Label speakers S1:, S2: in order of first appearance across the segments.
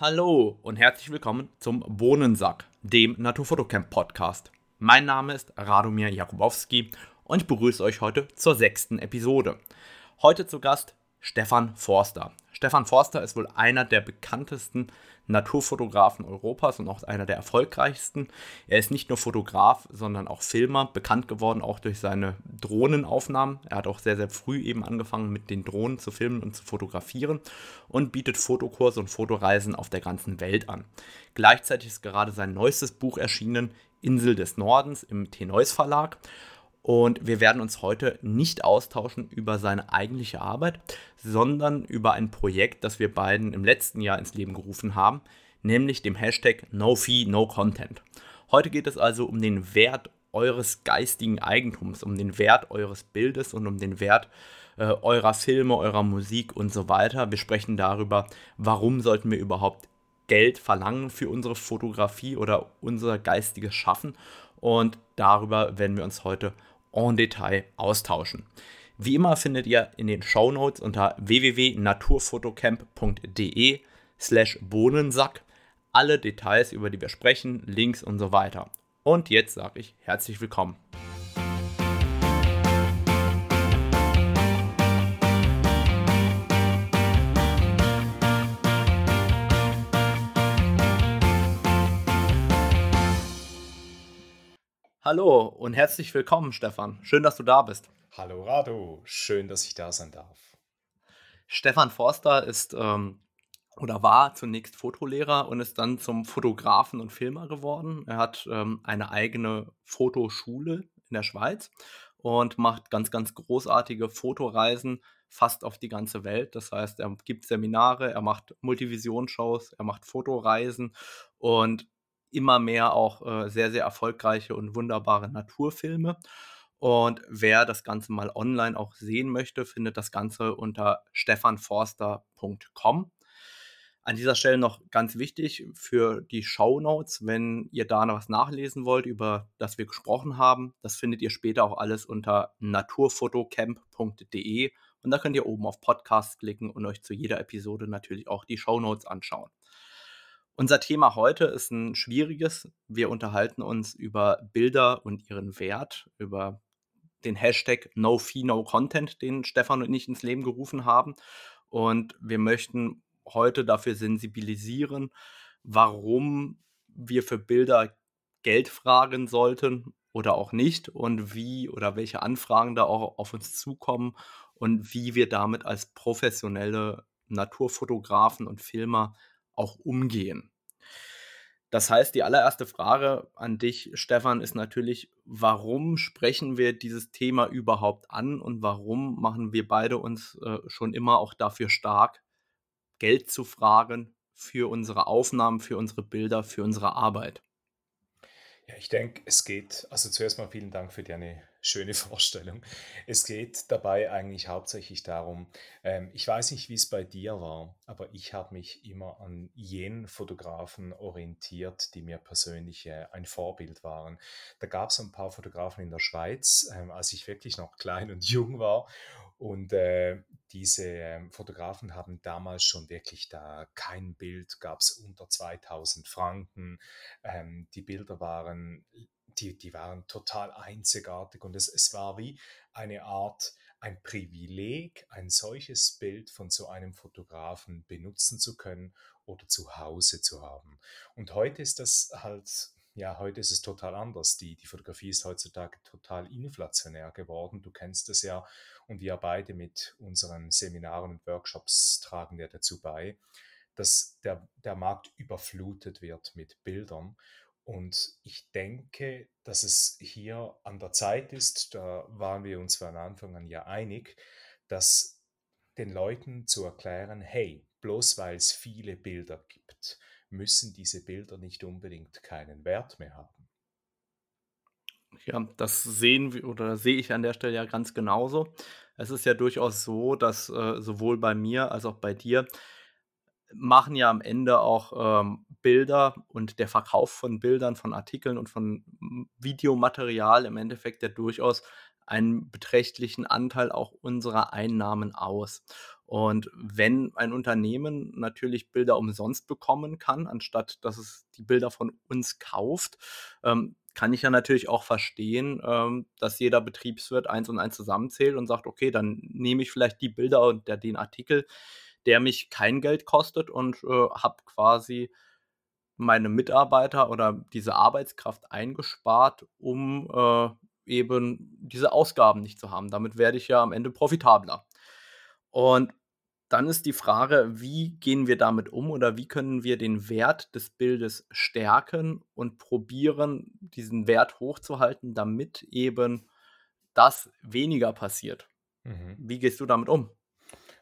S1: Hallo und herzlich willkommen zum Bohnensack, dem Naturfotocamp Podcast. Mein Name ist Radomir Jakubowski und ich begrüße euch heute zur sechsten Episode. Heute zu Gast Stefan Forster. Stefan Forster ist wohl einer der bekanntesten Naturfotografen Europas und auch einer der erfolgreichsten. Er ist nicht nur Fotograf, sondern auch Filmer, bekannt geworden auch durch seine Drohnenaufnahmen. Er hat auch sehr, sehr früh eben angefangen mit den Drohnen zu filmen und zu fotografieren und bietet Fotokurse und Fotoreisen auf der ganzen Welt an. Gleichzeitig ist gerade sein neuestes Buch erschienen, Insel des Nordens im Tenois Verlag. Und wir werden uns heute nicht austauschen über seine eigentliche Arbeit, sondern über ein Projekt, das wir beiden im letzten Jahr ins Leben gerufen haben, nämlich dem Hashtag NoFee-NoContent. Heute geht es also um den Wert eures geistigen Eigentums, um den Wert eures Bildes und um den Wert äh, eurer Filme, eurer Musik und so weiter. Wir sprechen darüber, warum sollten wir überhaupt Geld verlangen für unsere Fotografie oder unser geistiges Schaffen. Und darüber werden wir uns heute en Detail austauschen. Wie immer findet ihr in den Show Notes unter www.naturfotocamp.de slash Bohnensack alle Details, über die wir sprechen, Links und so weiter. Und jetzt sage ich herzlich willkommen. Hallo und herzlich willkommen, Stefan. Schön, dass du da bist.
S2: Hallo Rado, schön, dass ich da sein darf.
S1: Stefan Forster ist ähm, oder war zunächst Fotolehrer und ist dann zum Fotografen und Filmer geworden. Er hat ähm, eine eigene Fotoschule in der Schweiz und macht ganz, ganz großartige Fotoreisen fast auf die ganze Welt. Das heißt, er gibt Seminare, er macht Multivision-Shows, er macht Fotoreisen und immer mehr auch äh, sehr, sehr erfolgreiche und wunderbare Naturfilme. Und wer das Ganze mal online auch sehen möchte, findet das Ganze unter stefanforster.com. An dieser Stelle noch ganz wichtig für die Show Notes, wenn ihr da noch was nachlesen wollt, über das wir gesprochen haben, das findet ihr später auch alles unter naturfotocamp.de und da könnt ihr oben auf Podcast klicken und euch zu jeder Episode natürlich auch die Show Notes anschauen. Unser Thema heute ist ein schwieriges. Wir unterhalten uns über Bilder und ihren Wert, über den Hashtag NoFeeNoContent, den Stefan und ich ins Leben gerufen haben. Und wir möchten heute dafür sensibilisieren, warum wir für Bilder Geld fragen sollten oder auch nicht und wie oder welche Anfragen da auch auf uns zukommen und wie wir damit als professionelle Naturfotografen und Filmer auch umgehen. Das heißt, die allererste Frage an dich, Stefan, ist natürlich, warum sprechen wir dieses Thema überhaupt an und warum machen wir beide uns äh, schon immer auch dafür stark, Geld zu fragen für unsere Aufnahmen, für unsere Bilder, für unsere Arbeit?
S2: Ja, ich denke, es geht, also zuerst mal vielen Dank für deine schöne Vorstellung. Es geht dabei eigentlich hauptsächlich darum, ähm, ich weiß nicht, wie es bei dir war, aber ich habe mich immer an jenen Fotografen orientiert, die mir persönlich äh, ein Vorbild waren. Da gab es ein paar Fotografen in der Schweiz, ähm, als ich wirklich noch klein und jung war. Und äh, diese ähm, Fotografen haben damals schon wirklich da kein Bild, gab es unter 2000 Franken. Ähm, die Bilder waren die, die waren total einzigartig und es, es war wie eine Art, ein Privileg, ein solches Bild von so einem Fotografen benutzen zu können oder zu Hause zu haben. Und heute ist das halt, ja, heute ist es total anders. Die, die Fotografie ist heutzutage total inflationär geworden. Du kennst es ja und wir beide mit unseren Seminaren und Workshops tragen ja dazu bei, dass der, der Markt überflutet wird mit Bildern und ich denke, dass es hier an der Zeit ist, da waren wir uns von Anfang an ja einig, dass den Leuten zu erklären, hey, bloß weil es viele Bilder gibt, müssen diese Bilder nicht unbedingt keinen Wert mehr haben.
S1: Ja, das sehen wir oder sehe ich an der Stelle ja ganz genauso. Es ist ja durchaus so, dass äh, sowohl bei mir als auch bei dir machen ja am Ende auch ähm, Bilder und der Verkauf von Bildern, von Artikeln und von Videomaterial im Endeffekt ja durchaus einen beträchtlichen Anteil auch unserer Einnahmen aus. Und wenn ein Unternehmen natürlich Bilder umsonst bekommen kann, anstatt dass es die Bilder von uns kauft, ähm, kann ich ja natürlich auch verstehen, ähm, dass jeder Betriebswirt eins und eins zusammenzählt und sagt, okay, dann nehme ich vielleicht die Bilder und der, den Artikel, der mich kein Geld kostet und äh, habe quasi meine Mitarbeiter oder diese Arbeitskraft eingespart, um äh, eben diese Ausgaben nicht zu haben. Damit werde ich ja am Ende profitabler. Und dann ist die Frage, wie gehen wir damit um oder wie können wir den Wert des Bildes stärken und probieren, diesen Wert hochzuhalten, damit eben das weniger passiert. Mhm. Wie gehst du damit um?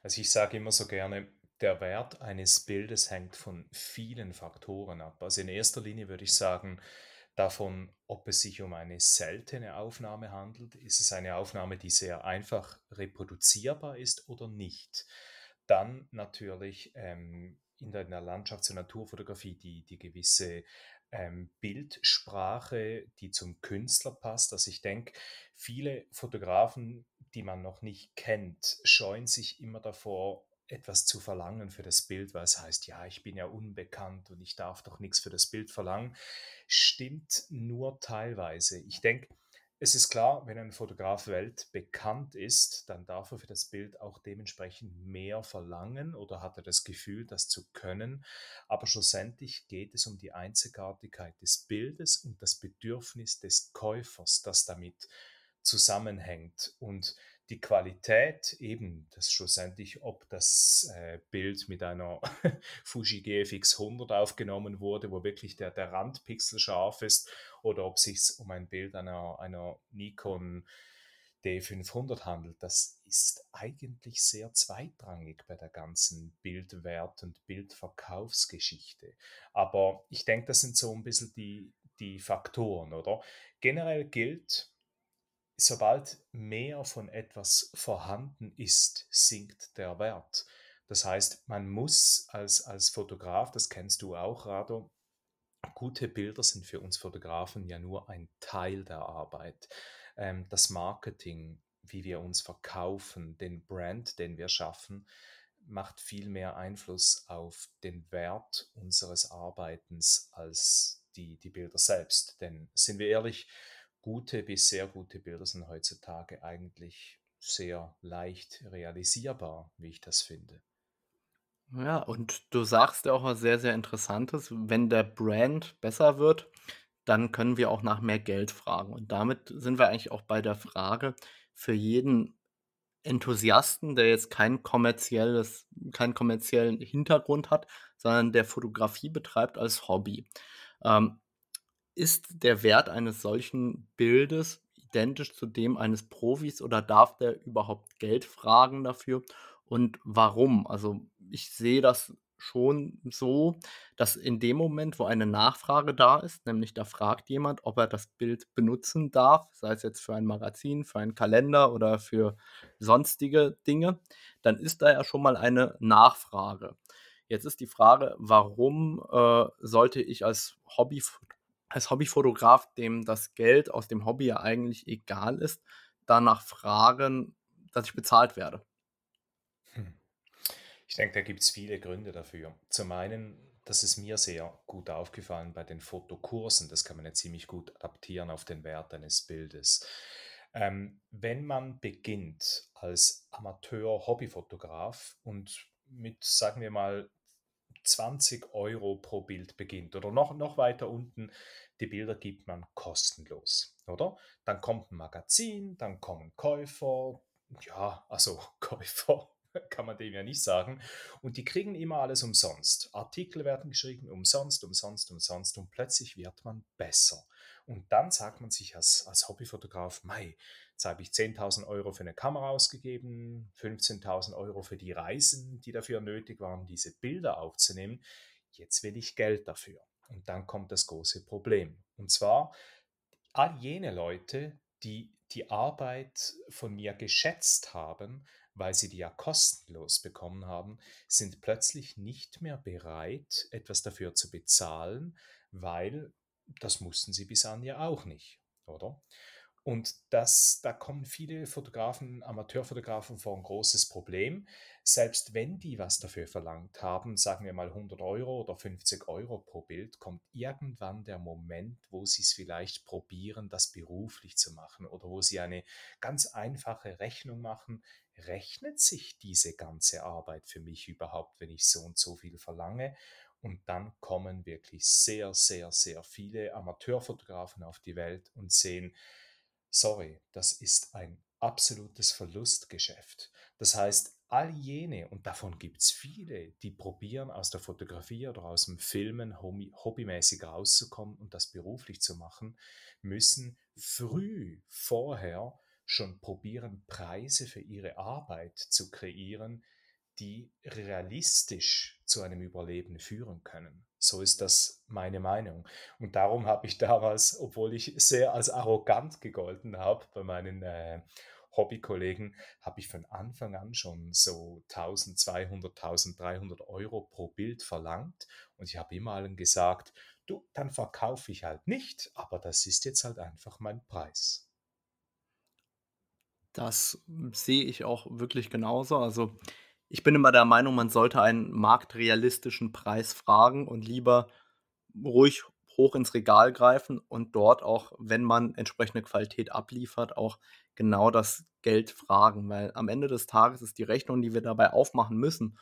S2: Also ich sage immer so gerne, der Wert eines Bildes hängt von vielen Faktoren ab. Also in erster Linie würde ich sagen, davon, ob es sich um eine seltene Aufnahme handelt, ist es eine Aufnahme, die sehr einfach reproduzierbar ist oder nicht. Dann natürlich ähm, in der, Landschafts- und Naturfotografie die, die gewisse ähm, Bildsprache, die zum Künstler passt. Also ich denke, viele Fotografen, die man noch nicht kennt, scheuen sich immer davor, etwas zu verlangen für das Bild, weil es heißt, ja, ich bin ja unbekannt und ich darf doch nichts für das Bild verlangen, stimmt nur teilweise. Ich denke, es ist klar, wenn ein Fotograf weltbekannt ist, dann darf er für das Bild auch dementsprechend mehr verlangen oder hat er das Gefühl, das zu können. Aber schlussendlich geht es um die Einzigartigkeit des Bildes und das Bedürfnis des Käufers, das damit zusammenhängt. Und die Qualität eben, das schlussendlich, ob das äh, Bild mit einer Fuji GFX 100 aufgenommen wurde, wo wirklich der, der Rand pixelscharf ist, oder ob es sich um ein Bild einer, einer Nikon D500 handelt, das ist eigentlich sehr zweitrangig bei der ganzen Bildwert- und Bildverkaufsgeschichte. Aber ich denke, das sind so ein bisschen die, die Faktoren, oder? Generell gilt, sobald mehr von etwas vorhanden ist, sinkt der Wert. Das heißt, man muss als, als Fotograf, das kennst du auch, Rado, gute Bilder sind für uns Fotografen ja nur ein Teil der Arbeit. Ähm, das Marketing, wie wir uns verkaufen, den Brand, den wir schaffen, macht viel mehr Einfluss auf den Wert unseres Arbeitens als die, die Bilder selbst. Denn sind wir ehrlich, gute bis sehr gute Bilder sind heutzutage eigentlich sehr leicht realisierbar, wie ich das finde.
S1: Ja, und du sagst ja auch was sehr, sehr Interessantes. Wenn der Brand besser wird, dann können wir auch nach mehr Geld fragen. Und damit sind wir eigentlich auch bei der Frage für jeden Enthusiasten, der jetzt kein kommerzielles, keinen kommerziellen Hintergrund hat, sondern der Fotografie betreibt als Hobby. Ähm, ist der Wert eines solchen Bildes identisch zu dem eines Profis oder darf der überhaupt Geld fragen dafür? Und warum? Also ich sehe das schon so, dass in dem Moment, wo eine Nachfrage da ist, nämlich da fragt jemand, ob er das Bild benutzen darf, sei es jetzt für ein Magazin, für einen Kalender oder für sonstige Dinge, dann ist da ja schon mal eine Nachfrage. Jetzt ist die Frage, warum äh, sollte ich als Hobby als Hobbyfotograf, dem das Geld aus dem Hobby ja eigentlich egal ist, danach fragen, dass ich bezahlt werde?
S2: Hm. Ich denke, da gibt es viele Gründe dafür. Zum einen, das ist mir sehr gut aufgefallen bei den Fotokursen, das kann man ja ziemlich gut adaptieren auf den Wert eines Bildes. Ähm, wenn man beginnt als Amateur-Hobbyfotograf und mit, sagen wir mal, 20 Euro pro Bild beginnt oder noch, noch weiter unten, die Bilder gibt man kostenlos, oder? Dann kommt ein Magazin, dann kommen Käufer, ja, also Käufer kann man dem ja nicht sagen. Und die kriegen immer alles umsonst. Artikel werden geschrieben, umsonst, umsonst, umsonst. Und plötzlich wird man besser. Und dann sagt man sich als, als Hobbyfotograf, Mai, Jetzt habe ich 10.000 Euro für eine Kamera ausgegeben, 15.000 Euro für die Reisen, die dafür nötig waren, diese Bilder aufzunehmen. Jetzt will ich Geld dafür. Und dann kommt das große Problem. Und zwar all jene Leute, die die Arbeit von mir geschätzt haben, weil sie die ja kostenlos bekommen haben, sind plötzlich nicht mehr bereit, etwas dafür zu bezahlen, weil das mussten sie bis an ja auch nicht, oder? Und das, da kommen viele Fotografen, Amateurfotografen vor ein großes Problem. Selbst wenn die was dafür verlangt haben, sagen wir mal 100 Euro oder 50 Euro pro Bild, kommt irgendwann der Moment, wo sie es vielleicht probieren, das beruflich zu machen oder wo sie eine ganz einfache Rechnung machen. Rechnet sich diese ganze Arbeit für mich überhaupt, wenn ich so und so viel verlange? Und dann kommen wirklich sehr, sehr, sehr viele Amateurfotografen auf die Welt und sehen, sorry, das ist ein absolutes Verlustgeschäft. Das heißt, all jene, und davon gibt es viele, die probieren aus der Fotografie oder aus dem Filmen hobbymäßig rauszukommen und das beruflich zu machen, müssen früh vorher schon probieren, Preise für ihre Arbeit zu kreieren, die realistisch zu einem Überleben führen können. So ist das meine Meinung. Und darum habe ich damals, obwohl ich sehr als arrogant gegolten habe bei meinen äh, Hobbykollegen, habe ich von Anfang an schon so 1200, 1300 Euro pro Bild verlangt. Und ich habe immer allen gesagt, du, dann verkaufe ich halt nicht, aber das ist jetzt halt einfach mein Preis.
S1: Das sehe ich auch wirklich genauso. Also ich bin immer der Meinung, man sollte einen marktrealistischen Preis fragen und lieber ruhig hoch ins Regal greifen und dort auch, wenn man entsprechende Qualität abliefert, auch genau das Geld fragen, weil am Ende des Tages ist die Rechnung, die wir dabei aufmachen müssen,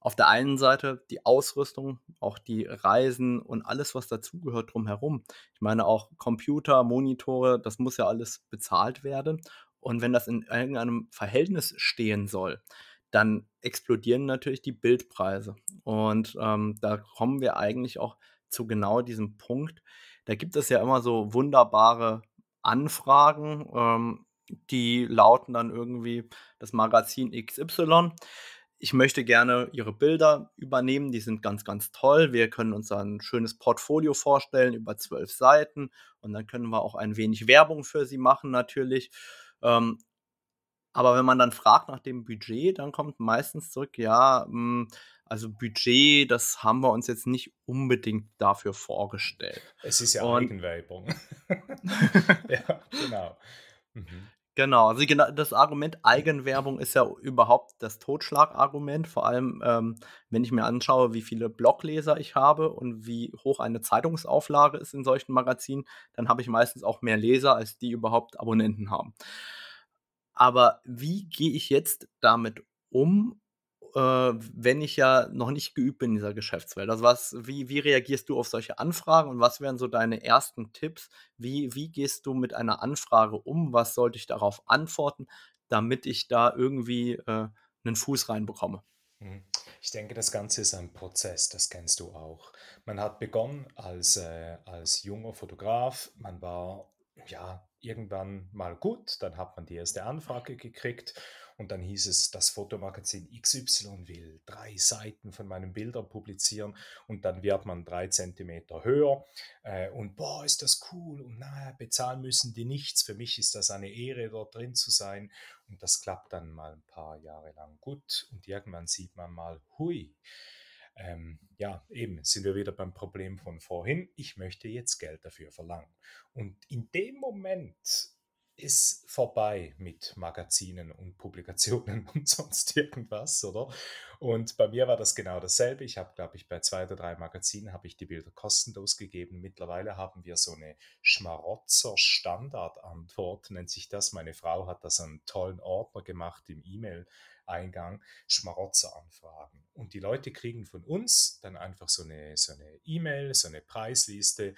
S1: auf der einen Seite die Ausrüstung, auch die Reisen und alles, was dazugehört drumherum. Ich meine auch Computer, Monitore, das muss ja alles bezahlt werden. Und wenn das in irgendeinem Verhältnis stehen soll, dann explodieren natürlich die Bildpreise. Und ähm, da kommen wir eigentlich auch zu genau diesem Punkt. Da gibt es ja immer so wunderbare Anfragen, ähm, die lauten dann irgendwie das Magazin XY. Ich möchte gerne Ihre Bilder übernehmen, die sind ganz, ganz toll. Wir können uns ein schönes Portfolio vorstellen über zwölf Seiten und dann können wir auch ein wenig Werbung für Sie machen natürlich. Ähm, aber wenn man dann fragt nach dem Budget, dann kommt meistens zurück, ja, hm, also Budget, das haben wir uns jetzt nicht unbedingt dafür vorgestellt.
S2: Es ist ja Und, Eigenwerbung. ja, genau.
S1: Mhm. Genau, also das Argument Eigenwerbung ist ja überhaupt das Totschlagargument, vor allem ähm, wenn ich mir anschaue, wie viele Blogleser ich habe und wie hoch eine Zeitungsauflage ist in solchen Magazinen, dann habe ich meistens auch mehr Leser, als die überhaupt Abonnenten haben. Aber wie gehe ich jetzt damit um, äh, wenn ich ja noch nicht geübt bin in dieser Geschäftswelt? Also was, wie, wie reagierst du auf solche Anfragen und was wären so deine ersten Tipps? Wie, wie gehst du mit einer Anfrage um? Was sollte ich darauf antworten, damit ich da irgendwie äh, einen Fuß reinbekomme?
S2: Mhm. Ich denke, das Ganze ist ein Prozess, das kennst du auch. Man hat begonnen als, äh, als junger Fotograf, man war ja, irgendwann mal gut, dann hat man die erste Anfrage gekriegt und dann hieß es, das Fotomagazin XY will drei Seiten von meinen Bildern publizieren und dann wird man drei Zentimeter höher äh, und boah, ist das cool und naja, bezahlen müssen die nichts. Für mich ist das eine Ehre, dort drin zu sein und das klappt dann mal ein paar Jahre lang gut und irgendwann sieht man mal, hui, ähm, ja, eben sind wir wieder beim Problem von vorhin. Ich möchte jetzt Geld dafür verlangen. Und in dem Moment ist vorbei mit Magazinen und Publikationen und sonst irgendwas, oder? Und bei mir war das genau dasselbe. Ich habe, glaube ich, bei zwei oder drei Magazinen habe ich die Bilder kostenlos gegeben. Mittlerweile haben wir so eine Schmarotzer-Standardantwort, nennt sich das. Meine Frau hat das einen tollen Ordner gemacht im E-Mail Eingang Schmarotzer-Anfragen. Und die Leute kriegen von uns dann einfach so eine so eine E-Mail, so eine Preisliste,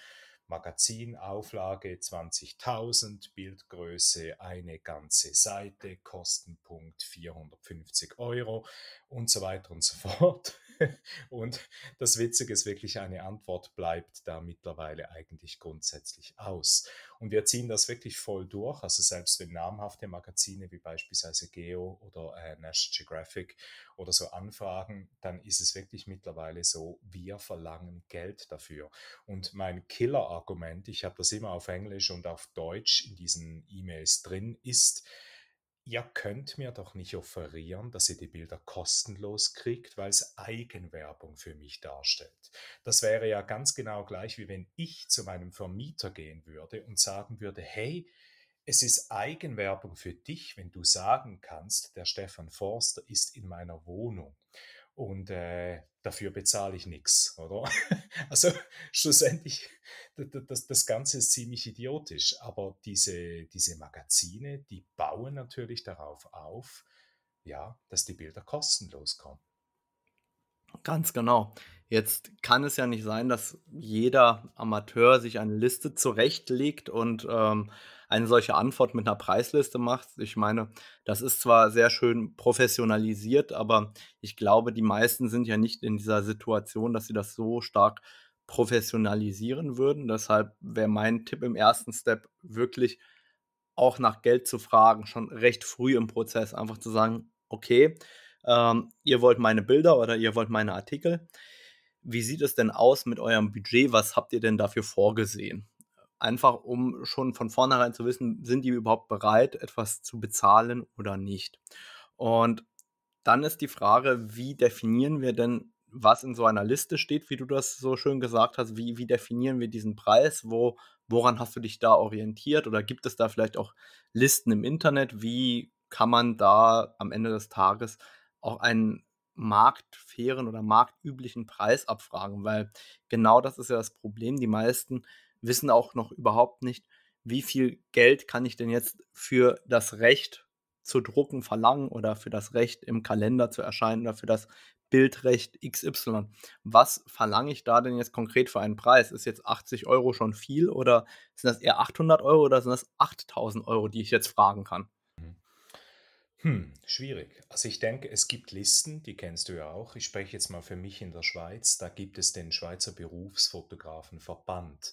S2: Magazinauflage 20.000, Bildgröße eine ganze Seite, Kostenpunkt 450 Euro und so weiter und so fort. Und das Witzige ist wirklich, eine Antwort bleibt da mittlerweile eigentlich grundsätzlich aus. Und wir ziehen das wirklich voll durch. Also selbst wenn namhafte Magazine wie beispielsweise Geo oder äh, National Geographic oder so anfragen, dann ist es wirklich mittlerweile so, wir verlangen Geld dafür. Und mein Killer-Argument, ich habe das immer auf Englisch und auf Deutsch in diesen E-Mails drin, ist, ihr könnt mir doch nicht offerieren, dass ihr die Bilder kostenlos kriegt, weil es Eigenwerbung für mich darstellt. Das wäre ja ganz genau gleich, wie wenn ich zu meinem Vermieter gehen würde und sagen würde, hey, es ist Eigenwerbung für dich, wenn du sagen kannst, der Stefan Forster ist in meiner Wohnung und äh, dafür bezahle ich nichts, oder? Also schlussendlich, das, das Ganze ist ziemlich idiotisch, aber diese, diese Magazine, die bauen natürlich darauf auf, ja, dass die Bilder kostenlos kommen.
S1: Ganz genau. Jetzt kann es ja nicht sein, dass jeder Amateur sich eine Liste zurechtlegt und ähm, eine solche Antwort mit einer Preisliste macht. Ich meine, das ist zwar sehr schön professionalisiert, aber ich glaube, die meisten sind ja nicht in dieser Situation, dass sie das so stark professionalisieren würden. Deshalb wäre mein Tipp im ersten Step wirklich auch nach Geld zu fragen, schon recht früh im Prozess, einfach zu sagen, okay, ähm, ihr wollt meine Bilder oder ihr wollt meine Artikel. Wie sieht es denn aus mit eurem Budget? Was habt ihr denn dafür vorgesehen? Einfach um schon von vornherein zu wissen, sind die überhaupt bereit, etwas zu bezahlen oder nicht. Und dann ist die Frage, wie definieren wir denn, was in so einer Liste steht, wie du das so schön gesagt hast? Wie, wie definieren wir diesen Preis? Wo, woran hast du dich da orientiert? Oder gibt es da vielleicht auch Listen im Internet? Wie kann man da am Ende des Tages auch einen marktfairen oder marktüblichen Preis abfragen, weil genau das ist ja das Problem. Die meisten wissen auch noch überhaupt nicht, wie viel Geld kann ich denn jetzt für das Recht zu drucken verlangen oder für das Recht im Kalender zu erscheinen oder für das Bildrecht XY. Was verlange ich da denn jetzt konkret für einen Preis? Ist jetzt 80 Euro schon viel oder sind das eher 800 Euro oder sind das 8000 Euro, die ich jetzt fragen kann?
S2: Hm, schwierig. Also ich denke, es gibt Listen, die kennst du ja auch. Ich spreche jetzt mal für mich in der Schweiz. Da gibt es den Schweizer Berufsfotografenverband.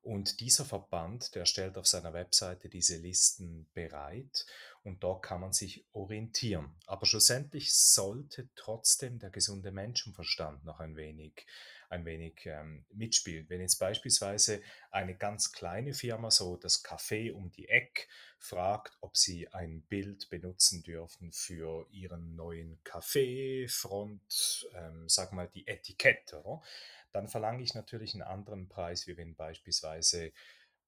S2: Und dieser Verband, der stellt auf seiner Webseite diese Listen bereit und dort kann man sich orientieren. Aber schlussendlich sollte trotzdem der gesunde Menschenverstand noch ein wenig ein wenig ähm, mitspielt. Wenn jetzt beispielsweise eine ganz kleine Firma, so das Café um die Eck, fragt, ob sie ein Bild benutzen dürfen für ihren neuen Café, Front, ähm, sag mal die Etikette, oder? dann verlange ich natürlich einen anderen Preis, wie wenn beispielsweise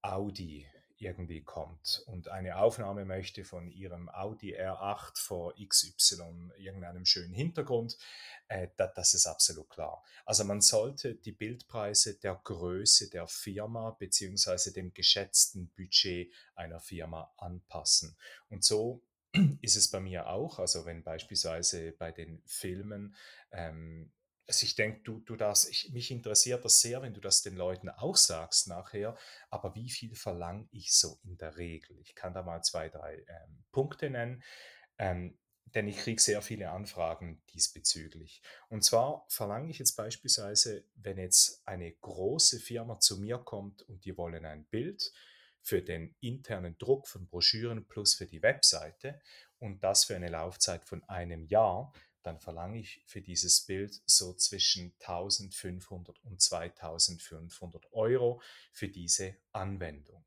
S2: Audi irgendwie kommt und eine Aufnahme möchte von ihrem Audi R8 vor XY, irgendeinem schönen Hintergrund, äh, da, das ist absolut klar. Also man sollte die Bildpreise der Größe der Firma beziehungsweise dem geschätzten Budget einer Firma anpassen. Und so ist es bei mir auch. Also wenn beispielsweise bei den Filmen ähm, also ich denke, du, du das, ich, mich interessiert das sehr, wenn du das den Leuten auch sagst nachher, aber wie viel verlange ich so in der Regel? Ich kann da mal zwei, drei ähm, Punkte nennen, ähm, denn ich kriege sehr viele Anfragen diesbezüglich. Und zwar verlange ich jetzt beispielsweise, wenn jetzt eine große Firma zu mir kommt und die wollen ein Bild für den internen Druck von Broschüren plus für die Webseite und das für eine Laufzeit von einem Jahr, dann verlange ich für dieses Bild so zwischen 1500 und 2500 Euro für diese Anwendung.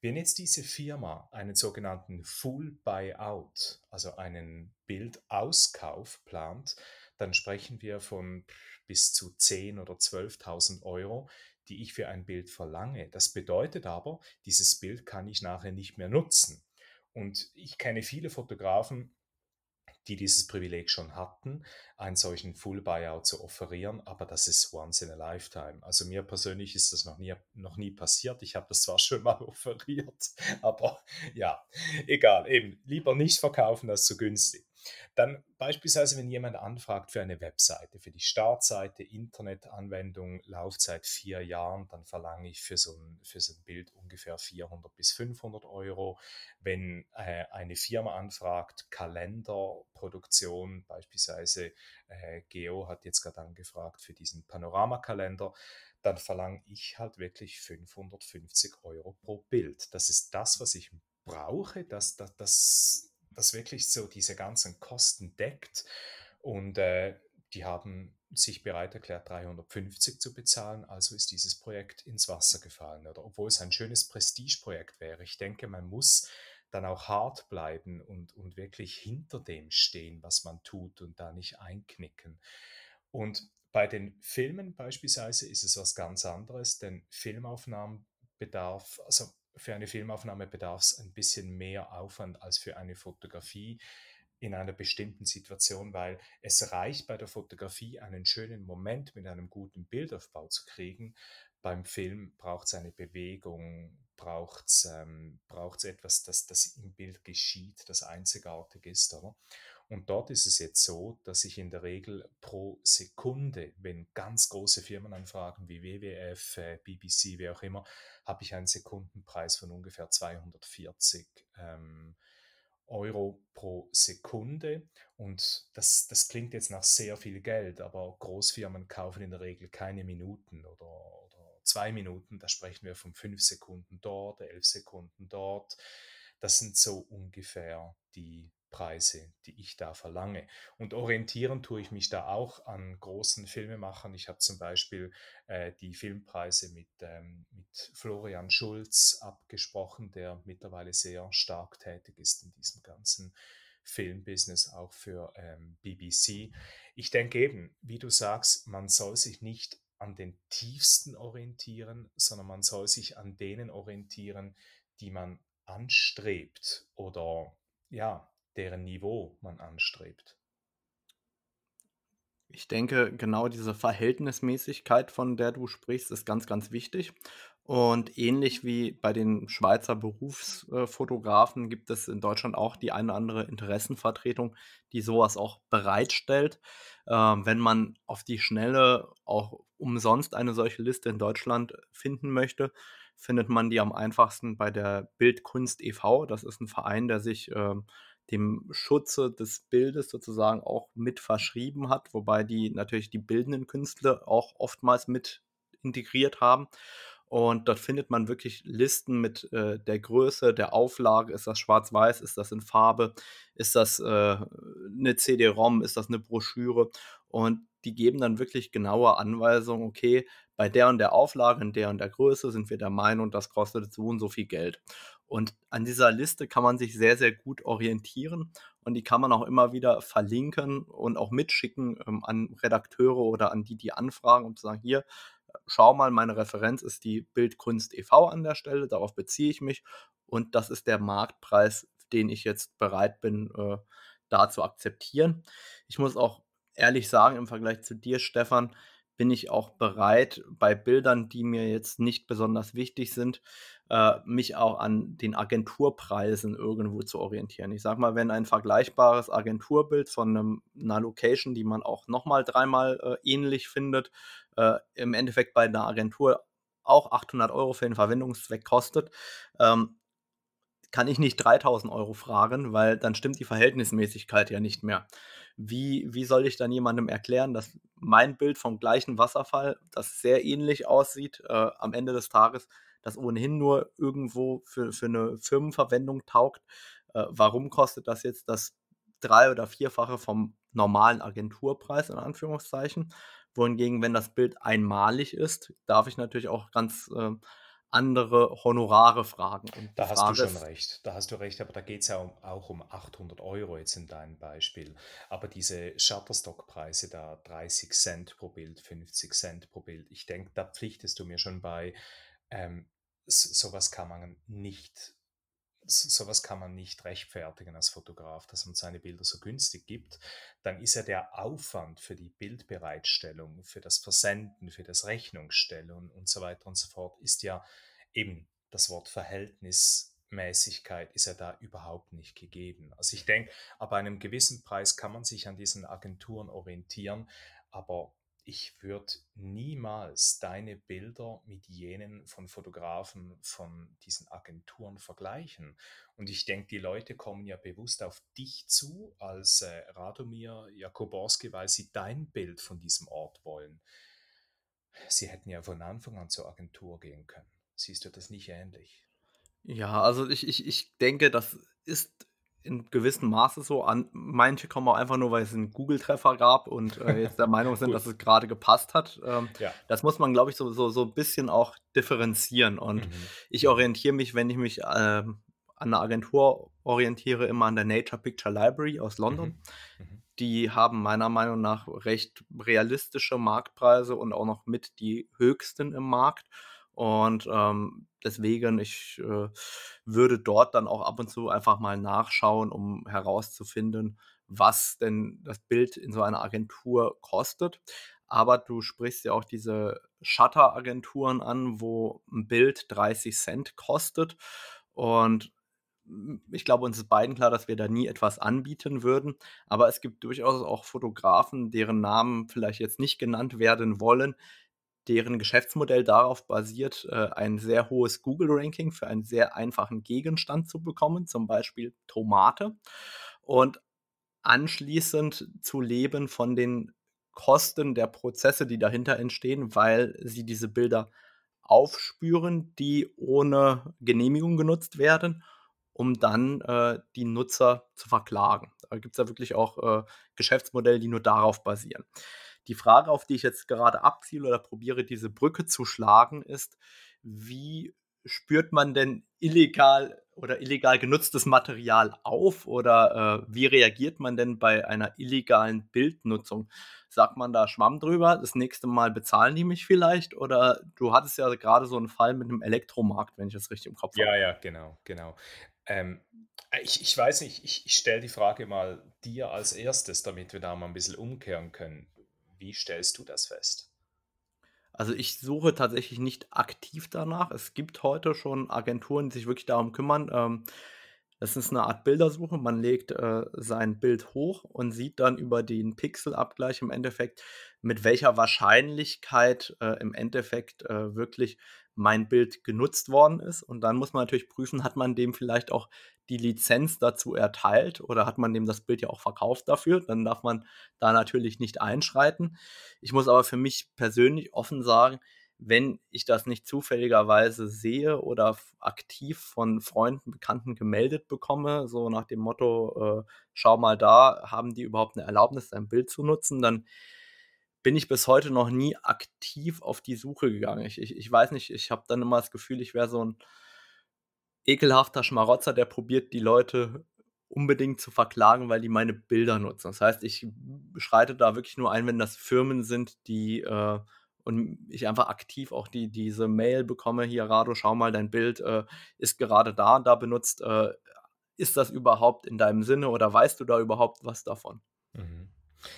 S2: Wenn jetzt diese Firma einen sogenannten Full Buyout, also einen Bildauskauf plant, dann sprechen wir von bis zu 10.000 oder 12.000 Euro, die ich für ein Bild verlange. Das bedeutet aber, dieses Bild kann ich nachher nicht mehr nutzen. Und ich kenne viele Fotografen, die dieses Privileg schon hatten, einen solchen Full Buyout zu offerieren, aber das ist once in a lifetime. Also mir persönlich ist das noch nie, noch nie passiert. Ich habe das zwar schon mal offeriert, aber ja, egal, eben lieber nicht verkaufen als zu günstig. Dann beispielsweise, wenn jemand anfragt für eine Webseite, für die Startseite, Internetanwendung, Laufzeit vier Jahren, dann verlange ich für so ein, für so ein Bild ungefähr 400 bis 500 Euro. Wenn äh, eine Firma anfragt, Kalenderproduktion, beispielsweise äh, Geo hat jetzt gerade angefragt für diesen Panoramakalender, dann verlange ich halt wirklich 550 Euro pro Bild. Das ist das, was ich brauche, das, das, das das wirklich so diese ganzen Kosten deckt. Und äh, die haben sich bereit erklärt, 350 zu bezahlen, also ist dieses Projekt ins Wasser gefallen. Oder obwohl es ein schönes Prestigeprojekt wäre. Ich denke, man muss dann auch hart bleiben und, und wirklich hinter dem stehen, was man tut und da nicht einknicken. Und bei den Filmen beispielsweise ist es was ganz anderes, denn Filmaufnahmen bedarf, also für eine Filmaufnahme bedarf es ein bisschen mehr Aufwand als für eine Fotografie in einer bestimmten Situation, weil es reicht bei der Fotografie einen schönen Moment mit einem guten Bildaufbau zu kriegen. Beim Film braucht es eine Bewegung, braucht es ähm, etwas, das, das im Bild geschieht, das einzigartig ist. Oder? Und dort ist es jetzt so, dass ich in der Regel pro Sekunde, wenn ganz große Firmen anfragen wie WWF, äh, BBC, wie auch immer, habe ich einen Sekundenpreis von ungefähr 240 ähm, Euro pro Sekunde. Und das, das klingt jetzt nach sehr viel Geld, aber Großfirmen kaufen in der Regel keine Minuten oder, oder zwei Minuten. Da sprechen wir von fünf Sekunden dort, elf Sekunden dort. Das sind so ungefähr die Preise, die ich da verlange. Und orientieren tue ich mich da auch an großen Filmemachern. Ich habe zum Beispiel äh, die Filmpreise mit, ähm, mit Florian Schulz abgesprochen, der mittlerweile sehr stark tätig ist in diesem ganzen Filmbusiness, auch für ähm, BBC. Ich denke eben, wie du sagst, man soll sich nicht an den tiefsten orientieren, sondern man soll sich an denen orientieren, die man anstrebt oder ja, deren Niveau man anstrebt.
S1: Ich denke, genau diese Verhältnismäßigkeit, von der du sprichst, ist ganz, ganz wichtig. Und ähnlich wie bei den Schweizer Berufsfotografen gibt es in Deutschland auch die eine oder andere Interessenvertretung, die sowas auch bereitstellt. Ähm, wenn man auf die Schnelle auch umsonst eine solche Liste in Deutschland finden möchte, findet man die am einfachsten bei der Bildkunst e.V. Das ist ein Verein, der sich ähm, dem Schutze des Bildes sozusagen auch mit verschrieben hat, wobei die natürlich die bildenden Künstler auch oftmals mit integriert haben. Und dort findet man wirklich Listen mit äh, der Größe, der Auflage. Ist das schwarz-weiß? Ist das in Farbe? Ist das äh, eine CD-ROM? Ist das eine Broschüre? Und die geben dann wirklich genaue Anweisungen, okay, bei der und der Auflage, in der und der Größe sind wir der Meinung, das kostet so und so viel Geld. Und an dieser Liste kann man sich sehr, sehr gut orientieren und die kann man auch immer wieder verlinken und auch mitschicken ähm, an Redakteure oder an die, die anfragen, um zu sagen, hier, schau mal, meine Referenz ist die Bildkunst e.V. an der Stelle, darauf beziehe ich mich und das ist der Marktpreis, den ich jetzt bereit bin, äh, da zu akzeptieren. Ich muss auch ehrlich sagen, im Vergleich zu dir, Stefan, bin ich auch bereit, bei Bildern, die mir jetzt nicht besonders wichtig sind, äh, mich auch an den Agenturpreisen irgendwo zu orientieren. Ich sage mal, wenn ein vergleichbares Agenturbild von einem, einer Location, die man auch nochmal dreimal äh, ähnlich findet, äh, im Endeffekt bei einer Agentur auch 800 Euro für den Verwendungszweck kostet, ähm, kann ich nicht 3000 Euro fragen, weil dann stimmt die Verhältnismäßigkeit ja nicht mehr. Wie, wie soll ich dann jemandem erklären, dass mein Bild vom gleichen Wasserfall, das sehr ähnlich aussieht, äh, am Ende des Tages, das ohnehin nur irgendwo für, für eine Firmenverwendung taugt, äh, warum kostet das jetzt das drei- oder vierfache vom normalen Agenturpreis in Anführungszeichen? Wohingegen, wenn das Bild einmalig ist, darf ich natürlich auch ganz äh, andere Honorare fragen.
S2: Und da hast Frage du schon recht, da hast du recht, aber da geht es ja um, auch um 800 Euro jetzt in deinem Beispiel. Aber diese Shutterstock-Preise da 30 Cent pro Bild, 50 Cent pro Bild, ich denke, da pflichtest du mir schon bei, ähm, sowas kann man nicht sowas kann man nicht rechtfertigen als Fotograf, dass man seine Bilder so günstig gibt, dann ist ja der Aufwand für die Bildbereitstellung, für das Versenden, für das Rechnungsstellen und so weiter und so fort, ist ja eben das Wort Verhältnismäßigkeit ist ja da überhaupt nicht gegeben. Also ich denke, ab einem gewissen Preis kann man sich an diesen Agenturen orientieren, aber ich würde niemals deine Bilder mit jenen von Fotografen von diesen Agenturen vergleichen. Und ich denke, die Leute kommen ja bewusst auf dich zu als äh, Radomir Jakoborski, weil sie dein Bild von diesem Ort wollen. Sie hätten ja von Anfang an zur Agentur gehen können. Siehst du das nicht ähnlich?
S1: Ja, also ich, ich, ich denke, das ist in gewissem Maße so an. Manche kommen auch einfach nur, weil es einen Google-Treffer gab und äh, jetzt der Meinung sind, dass es gerade gepasst hat. Ähm, ja. Das muss man, glaube ich, so, so, so ein bisschen auch differenzieren. Und mhm. ich orientiere mich, wenn ich mich äh, an eine Agentur orientiere, immer an der Nature Picture Library aus London. Mhm. Mhm. Die haben meiner Meinung nach recht realistische Marktpreise und auch noch mit die höchsten im Markt. Und ähm, deswegen, ich äh, würde dort dann auch ab und zu einfach mal nachschauen, um herauszufinden, was denn das Bild in so einer Agentur kostet. Aber du sprichst ja auch diese Shutter-Agenturen an, wo ein Bild 30 Cent kostet. Und ich glaube, uns ist beiden klar, dass wir da nie etwas anbieten würden. Aber es gibt durchaus auch Fotografen, deren Namen vielleicht jetzt nicht genannt werden wollen, deren Geschäftsmodell darauf basiert, äh, ein sehr hohes Google-Ranking für einen sehr einfachen Gegenstand zu bekommen, zum Beispiel Tomate. Und anschließend zu leben von den Kosten der Prozesse, die dahinter entstehen, weil sie diese Bilder aufspüren, die ohne Genehmigung genutzt werden, um dann äh, die Nutzer zu verklagen. Da gibt es ja wirklich auch äh, Geschäftsmodelle, die nur darauf basieren. Die Frage, auf die ich jetzt gerade abziele oder probiere, diese Brücke zu schlagen, ist, wie spürt man denn illegal oder illegal genutztes Material auf oder äh, wie reagiert man denn bei einer illegalen Bildnutzung? Sagt man da Schwamm drüber, das nächste Mal bezahlen die mich vielleicht oder du hattest ja gerade so einen Fall mit einem Elektromarkt, wenn ich das richtig im Kopf
S2: habe. Ja, ja, genau, genau. Ähm, ich, ich weiß nicht, ich, ich stelle die Frage mal dir als erstes, damit wir da mal ein bisschen umkehren können. Wie stellst du das fest?
S1: Also ich suche tatsächlich nicht aktiv danach. Es gibt heute schon Agenturen, die sich wirklich darum kümmern. Ähm, das ist eine Art Bildersuche. Man legt äh, sein Bild hoch und sieht dann über den Pixelabgleich im Endeffekt, mit welcher Wahrscheinlichkeit äh, im Endeffekt äh, wirklich mein Bild genutzt worden ist. Und dann muss man natürlich prüfen, hat man dem vielleicht auch die Lizenz dazu erteilt oder hat man dem das Bild ja auch verkauft dafür? Dann darf man da natürlich nicht einschreiten. Ich muss aber für mich persönlich offen sagen, wenn ich das nicht zufälligerweise sehe oder aktiv von Freunden, Bekannten gemeldet bekomme, so nach dem Motto, äh, schau mal da, haben die überhaupt eine Erlaubnis, dein Bild zu nutzen, dann bin ich bis heute noch nie aktiv auf die Suche gegangen. Ich, ich, ich weiß nicht, ich habe dann immer das Gefühl, ich wäre so ein ekelhafter Schmarotzer, der probiert, die Leute unbedingt zu verklagen, weil die meine Bilder nutzen. Das heißt, ich schreite da wirklich nur ein, wenn das Firmen sind, die äh, und ich einfach aktiv auch die, diese Mail bekomme, hier Rado, schau mal, dein Bild äh, ist gerade da da benutzt. Äh, ist das überhaupt in deinem Sinne oder weißt du da überhaupt was davon?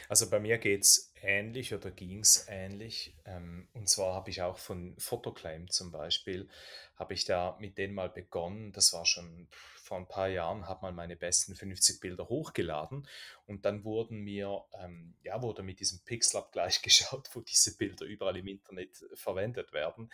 S2: Also bei mir geht es ähnlich oder ging es ähnlich. Ähm, und zwar habe ich auch von Photoclaim zum Beispiel, habe ich da mit denen mal begonnen. Das war schon vor ein paar Jahren, habe mal meine besten 50 Bilder hochgeladen und dann wurden mir, ähm, ja, wurde mit diesem Pixelabgleich geschaut, wo diese Bilder überall im Internet verwendet werden.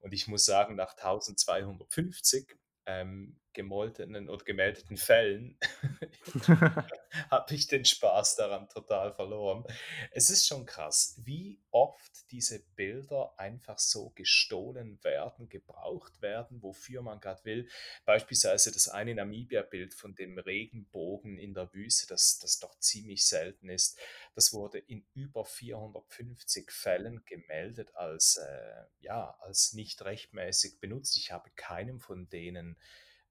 S2: Und ich muss sagen, nach 1250 ähm, gemoltenen oder gemeldeten Fällen habe ich den Spaß daran total verloren. Es ist schon krass, wie oft diese Bilder einfach so gestohlen werden, gebraucht werden, wofür man gerade will. Beispielsweise das eine Namibia-Bild von dem Regenbogen in der Wüste, das, das doch ziemlich selten ist. Das wurde in über 450 Fällen gemeldet als, äh, ja, als nicht rechtmäßig benutzt. Ich habe keinem von denen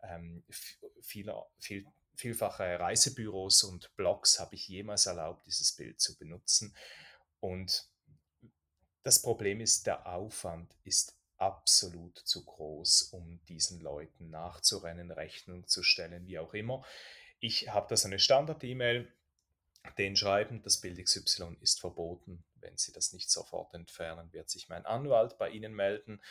S2: ähm, vieler, viel, vielfache Reisebüros und Blogs habe ich jemals erlaubt, dieses Bild zu benutzen. Und das Problem ist, der Aufwand ist absolut zu groß, um diesen Leuten nachzurennen, Rechnung zu stellen, wie auch immer. Ich habe das eine Standard-E-Mail, den schreiben, das Bild XY ist verboten. Wenn Sie das nicht sofort entfernen, wird sich mein Anwalt bei Ihnen melden.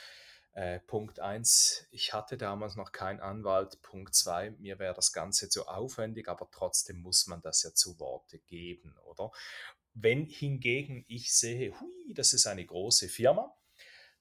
S2: Äh, Punkt 1, ich hatte damals noch keinen Anwalt. Punkt 2, mir wäre das Ganze zu aufwendig, aber trotzdem muss man das ja zu Worte geben, oder? Wenn hingegen ich sehe, hui, das ist eine große Firma,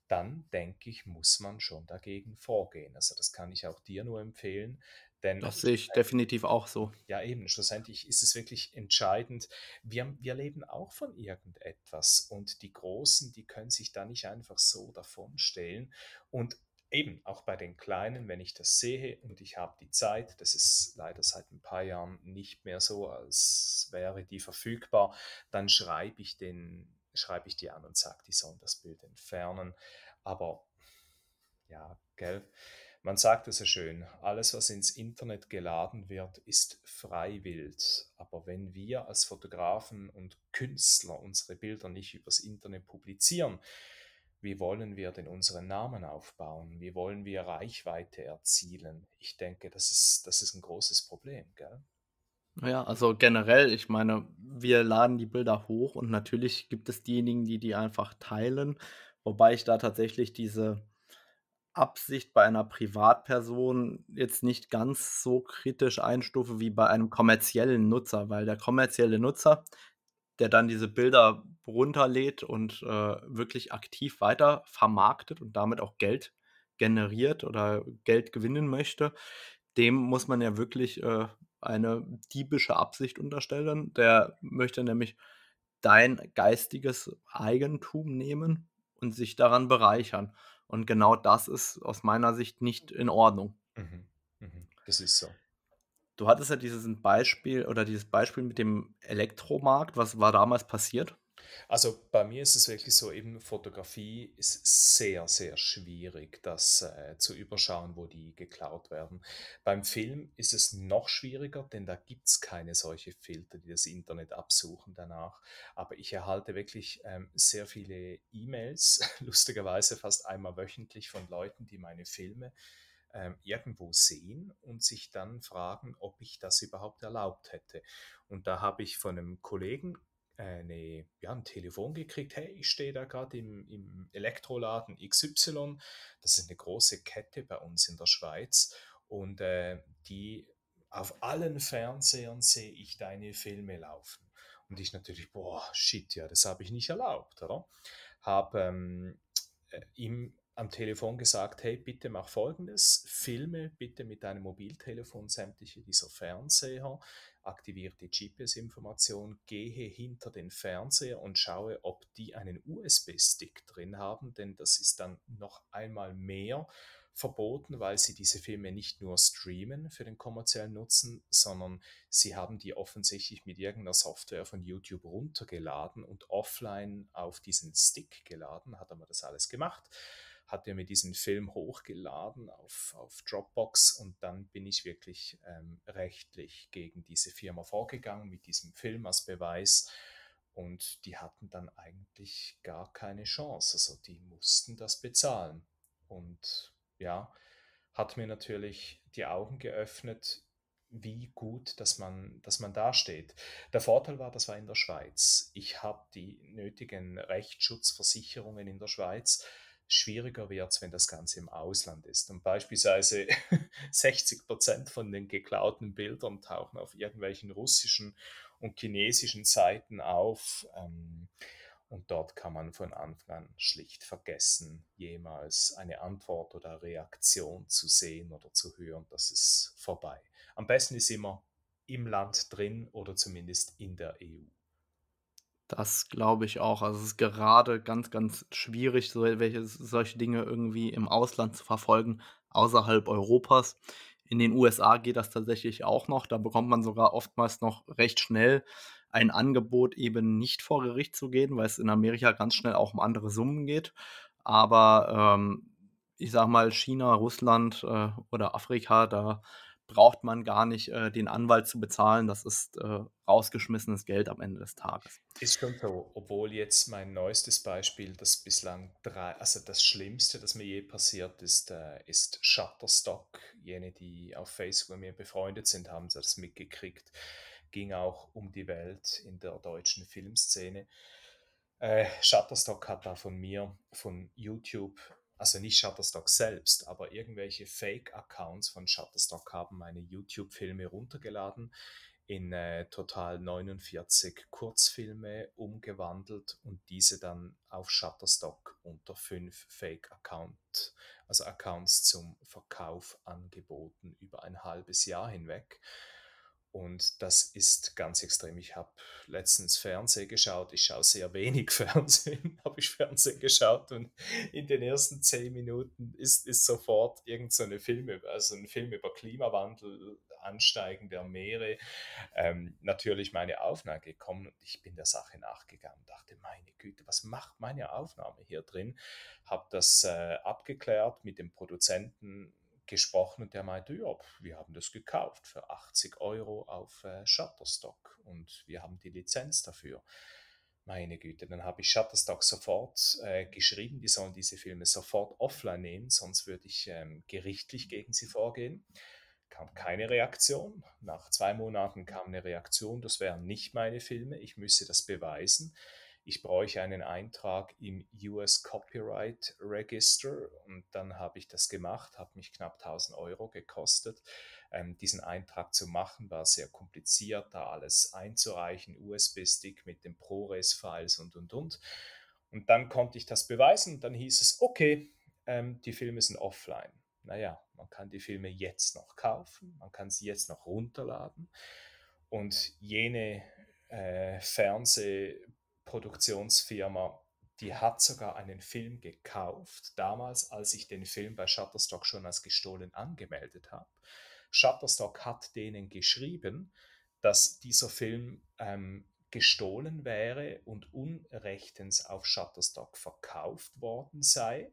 S2: dann denke ich, muss man schon dagegen vorgehen. Also das kann ich auch dir nur empfehlen.
S1: Denn das sehe ich definitiv auch so.
S2: Ja, eben, schlussendlich ist es wirklich entscheidend. Wir, wir leben auch von irgendetwas und die Großen, die können sich da nicht einfach so davonstellen. Und eben auch bei den Kleinen, wenn ich das sehe und ich habe die Zeit, das ist leider seit ein paar Jahren nicht mehr so, als wäre die verfügbar, dann schreibe ich den, schreibe ich die an und sage, die sollen das Bild entfernen. Aber ja, gell man sagt es so schön, alles, was ins Internet geladen wird, ist freiwillig. Aber wenn wir als Fotografen und Künstler unsere Bilder nicht übers Internet publizieren, wie wollen wir denn unseren Namen aufbauen? Wie wollen wir Reichweite erzielen? Ich denke, das ist, das ist ein großes Problem, gell?
S1: Ja, also generell, ich meine, wir laden die Bilder hoch und natürlich gibt es diejenigen, die die einfach teilen, wobei ich da tatsächlich diese Absicht bei einer Privatperson jetzt nicht ganz so kritisch einstufe wie bei einem kommerziellen Nutzer, weil der kommerzielle Nutzer, der dann diese Bilder runterlädt und, äh, wirklich aktiv weiter vermarktet und damit auch Geld generiert oder Geld gewinnen möchte, dem muss man ja wirklich, äh, eine diebische Absicht unterstellen. Der möchte nämlich dein geistiges Eigentum nehmen und sich daran bereichern. Und genau das ist aus meiner Sicht nicht in Ordnung.
S2: Mhm. Mhm. Das ist so.
S1: Du hattest ja dieses Beispiel oder dieses Beispiel mit dem Elektromarkt. Was war damals passiert?
S2: Also bei mir ist es wirklich so, eben Fotografie ist sehr, sehr schwierig, das äh, zu überschauen, wo die geklaut werden. Beim Film ist es noch schwieriger, denn da gibt es keine solche Filter, die das Internet absuchen danach. Aber ich erhalte wirklich ähm, sehr viele E-Mails, lustigerweise fast einmal wöchentlich von Leuten, die meine Filme ähm, irgendwo sehen und sich dann fragen, ob ich das überhaupt erlaubt hätte. Und da habe ich von einem Kollegen eine, ja, ein Telefon gekriegt, hey, ich stehe da gerade im, im Elektroladen XY, das ist eine große Kette bei uns in der Schweiz und äh, die auf allen Fernsehern sehe ich deine Filme laufen. Und ich natürlich, boah, shit, ja, das habe ich nicht erlaubt, oder? Habe ähm, äh, ihm am Telefon gesagt, hey, bitte mach folgendes, filme bitte mit deinem Mobiltelefon sämtliche dieser Fernseher, aktiviere die GPS-Information, gehe hinter den Fernseher und schaue, ob die einen USB-Stick drin haben, denn das ist dann noch einmal mehr verboten, weil sie diese Filme nicht nur streamen für den kommerziellen Nutzen, sondern sie haben die offensichtlich mit irgendeiner Software von YouTube runtergeladen und offline auf diesen Stick geladen, hat er mir das alles gemacht hat er mir diesen Film hochgeladen auf, auf Dropbox und dann bin ich wirklich ähm, rechtlich gegen diese Firma vorgegangen mit diesem Film als Beweis und die hatten dann eigentlich gar keine Chance. Also die mussten das bezahlen und ja, hat mir natürlich die Augen geöffnet, wie gut, dass man, dass man dasteht. Der Vorteil war, das war in der Schweiz. Ich habe die nötigen Rechtsschutzversicherungen in der Schweiz schwieriger wird es, wenn das Ganze im Ausland ist. Und beispielsweise 60 Prozent von den geklauten Bildern tauchen auf irgendwelchen russischen und chinesischen Seiten auf. Ähm, und dort kann man von Anfang an schlicht vergessen, jemals eine Antwort oder Reaktion zu sehen oder zu hören. Das ist vorbei. Am besten ist immer im Land drin oder zumindest in der EU.
S1: Das glaube ich auch. Also, es ist gerade ganz, ganz schwierig, so welche solche Dinge irgendwie im Ausland zu verfolgen, außerhalb Europas. In den USA geht das tatsächlich auch noch. Da bekommt man sogar oftmals noch recht schnell ein Angebot, eben nicht vor Gericht zu gehen, weil es in Amerika ganz schnell auch um andere Summen geht. Aber, ähm, ich sage mal, China, Russland, äh, oder Afrika, da braucht man gar nicht äh, den Anwalt zu bezahlen. Das ist äh, rausgeschmissenes Geld am Ende des Tages.
S2: Ist schon so, obwohl jetzt mein neuestes Beispiel, das bislang drei, also das Schlimmste, das mir je passiert ist, äh, ist Shutterstock. Jene, die auf Facebook mit mir befreundet sind, haben das mitgekriegt. Ging auch um die Welt in der deutschen Filmszene. Äh, Shutterstock hat da von mir, von YouTube also nicht Shutterstock selbst, aber irgendwelche Fake-Accounts von Shutterstock haben meine YouTube-Filme runtergeladen, in äh, total 49 Kurzfilme umgewandelt und diese dann auf Shutterstock unter fünf Fake-Accounts, also Accounts zum Verkauf angeboten über ein halbes Jahr hinweg. Und das ist ganz extrem. Ich habe letztens Fernsehen geschaut. Ich schaue sehr wenig Fernsehen, habe ich Fernsehen geschaut und in den ersten zehn Minuten ist, ist sofort irgend so Film, also ein Film über Klimawandel, Ansteigen der Meere, ähm, natürlich meine Aufnahme gekommen und ich bin der Sache nachgegangen, dachte, meine Güte, was macht meine Aufnahme hier drin? Habe das äh, abgeklärt mit dem Produzenten, gesprochen und der meinte, ja, wir haben das gekauft für 80 Euro auf äh, Shutterstock und wir haben die Lizenz dafür. meine Güte, dann habe ich Shutterstock sofort äh, geschrieben, die sollen diese Filme sofort offline nehmen, sonst würde ich ähm, gerichtlich gegen sie vorgehen. Kam keine Reaktion. Nach zwei Monaten kam eine Reaktion, das wären nicht meine Filme, ich müsse das beweisen ich bräuchte einen Eintrag im US Copyright Register und dann habe ich das gemacht, hat mich knapp 1000 Euro gekostet. Ähm, diesen Eintrag zu machen war sehr kompliziert, da alles einzureichen, USB-Stick mit den ProRes-Files und und und. Und dann konnte ich das beweisen und dann hieß es, okay, ähm, die Filme sind offline. Naja, man kann die Filme jetzt noch kaufen, man kann sie jetzt noch runterladen. Und jene äh, Fernseh- Produktionsfirma, die hat sogar einen Film gekauft, damals, als ich den Film bei Shutterstock schon als gestohlen angemeldet habe. Shutterstock hat denen geschrieben, dass dieser Film ähm, gestohlen wäre und unrechtens auf Shutterstock verkauft worden sei,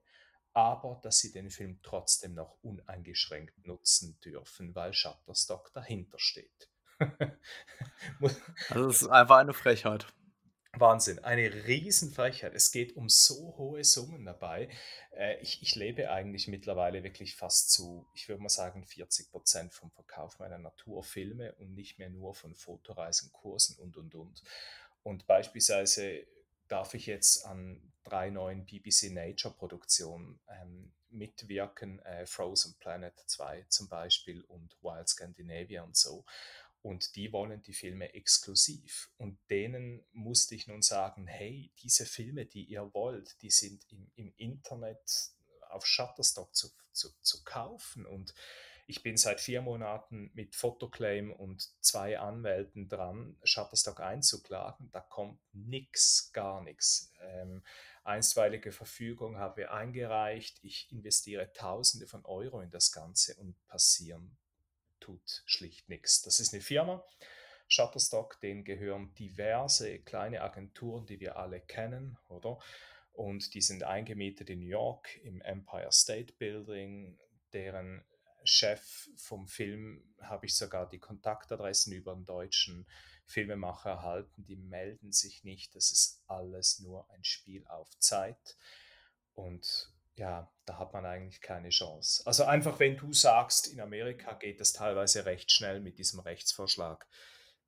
S2: aber dass sie den Film trotzdem noch uneingeschränkt nutzen dürfen, weil Shutterstock dahinter steht.
S1: also es ist einfach eine Frechheit.
S2: Wahnsinn, eine Riesenfrechheit. Es geht um so hohe Summen dabei. Äh, ich, ich lebe eigentlich mittlerweile wirklich fast zu, ich würde mal sagen, 40 Prozent vom Verkauf meiner Naturfilme und nicht mehr nur von Fotoreisen, Kursen und, und, und. Und beispielsweise darf ich jetzt an drei neuen BBC Nature Produktionen ähm, mitwirken, äh, Frozen Planet 2 zum Beispiel und Wild Scandinavia und so. Und die wollen die Filme exklusiv. Und denen musste ich nun sagen, hey, diese Filme, die ihr wollt, die sind im, im Internet auf Shutterstock zu, zu, zu kaufen. Und ich bin seit vier Monaten mit Fotoclaim und zwei Anwälten dran, Shutterstock einzuklagen. Da kommt nichts, gar nichts. Ähm, einstweilige Verfügung haben wir eingereicht. Ich investiere Tausende von Euro in das Ganze und passieren tut schlicht nichts. Das ist eine Firma, Shutterstock, denen gehören diverse kleine Agenturen, die wir alle kennen, oder? Und die sind eingemietet in New York im Empire State Building, deren Chef vom Film habe ich sogar die Kontaktadressen über einen deutschen Filmemacher erhalten. Die melden sich nicht. Das ist alles nur ein Spiel auf Zeit. Und ja, da hat man eigentlich keine Chance. Also einfach, wenn du sagst, in Amerika geht das teilweise recht schnell mit diesem Rechtsvorschlag,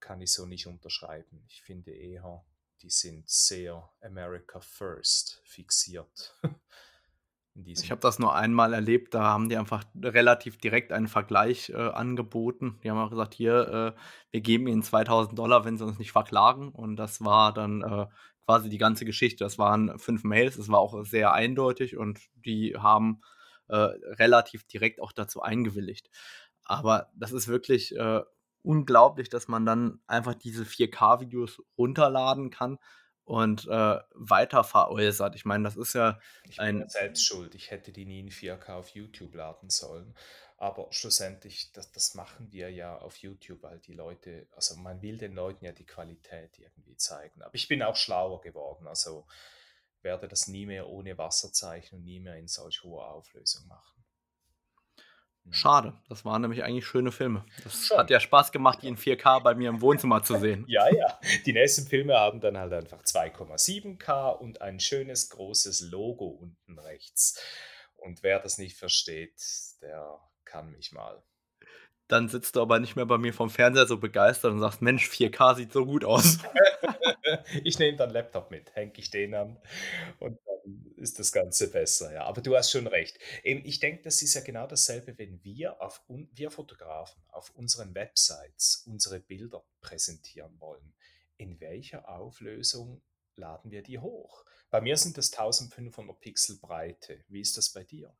S2: kann ich so nicht unterschreiben. Ich finde eher, die sind sehr America First fixiert.
S1: ich habe das nur einmal erlebt, da haben die einfach relativ direkt einen Vergleich äh, angeboten. Die haben auch gesagt, hier, äh, wir geben ihnen 2000 Dollar, wenn sie uns nicht verklagen. Und das war dann äh, quasi die ganze Geschichte. Das waren fünf Mails, es war auch sehr eindeutig und die haben äh, relativ direkt auch dazu eingewilligt. Aber das ist wirklich äh, unglaublich, dass man dann einfach diese 4K-Videos runterladen kann und äh, weiter veräußert. Ich meine, das ist ja
S2: ich bin ein. selbst schuld. Ich hätte die nie in 4K auf YouTube laden sollen. Aber schlussendlich, das, das machen wir ja auf YouTube, weil die Leute, also man will den Leuten ja die Qualität irgendwie zeigen. Aber ich bin auch schlauer geworden, also werde das nie mehr ohne Wasserzeichen und nie mehr in solch hoher Auflösung machen.
S1: Hm. Schade, das waren nämlich eigentlich schöne Filme. Das Schon. hat ja Spaß gemacht, die in 4K bei mir im Wohnzimmer zu sehen.
S2: ja, ja. Die nächsten Filme haben dann halt einfach 2,7K und ein schönes großes Logo unten rechts. Und wer das nicht versteht, der kann mich mal.
S1: Dann sitzt du aber nicht mehr bei mir vom Fernseher so begeistert und sagst, Mensch, 4K sieht so gut aus.
S2: ich nehme dann Laptop mit, hänge ich den an und dann ist das Ganze besser. Ja. Aber du hast schon recht. ich denke, das ist ja genau dasselbe, wenn wir, auf, wir Fotografen auf unseren Websites unsere Bilder präsentieren wollen. In welcher Auflösung laden wir die hoch? Bei mir sind das 1500 Pixel Breite. Wie ist das bei dir?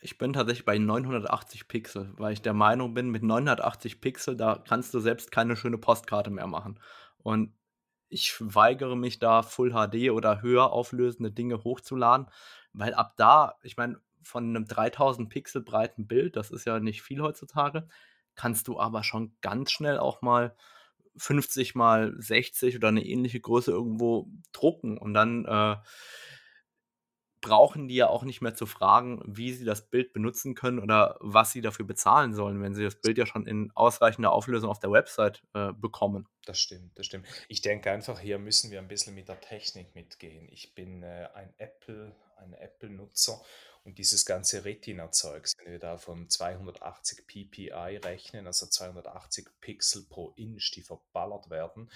S1: Ich bin tatsächlich bei 980 Pixel, weil ich der Meinung bin, mit 980 Pixel, da kannst du selbst keine schöne Postkarte mehr machen. Und ich weigere mich da Full HD oder höher auflösende Dinge hochzuladen, weil ab da, ich meine, von einem 3000 Pixel breiten Bild, das ist ja nicht viel heutzutage, kannst du aber schon ganz schnell auch mal 50 mal 60 oder eine ähnliche Größe irgendwo drucken und dann äh, brauchen die ja auch nicht mehr zu fragen, wie sie das Bild benutzen können oder was sie dafür bezahlen sollen, wenn sie das Bild ja schon in ausreichender Auflösung auf der Website äh, bekommen.
S2: Das stimmt, das stimmt. Ich denke einfach, hier müssen wir ein bisschen mit der Technik mitgehen. Ich bin äh, ein Apple, ein Apple-Nutzer und dieses ganze Retina-Zeug, wenn wir da von 280 ppi rechnen, also 280 Pixel pro Inch, die verballert werden,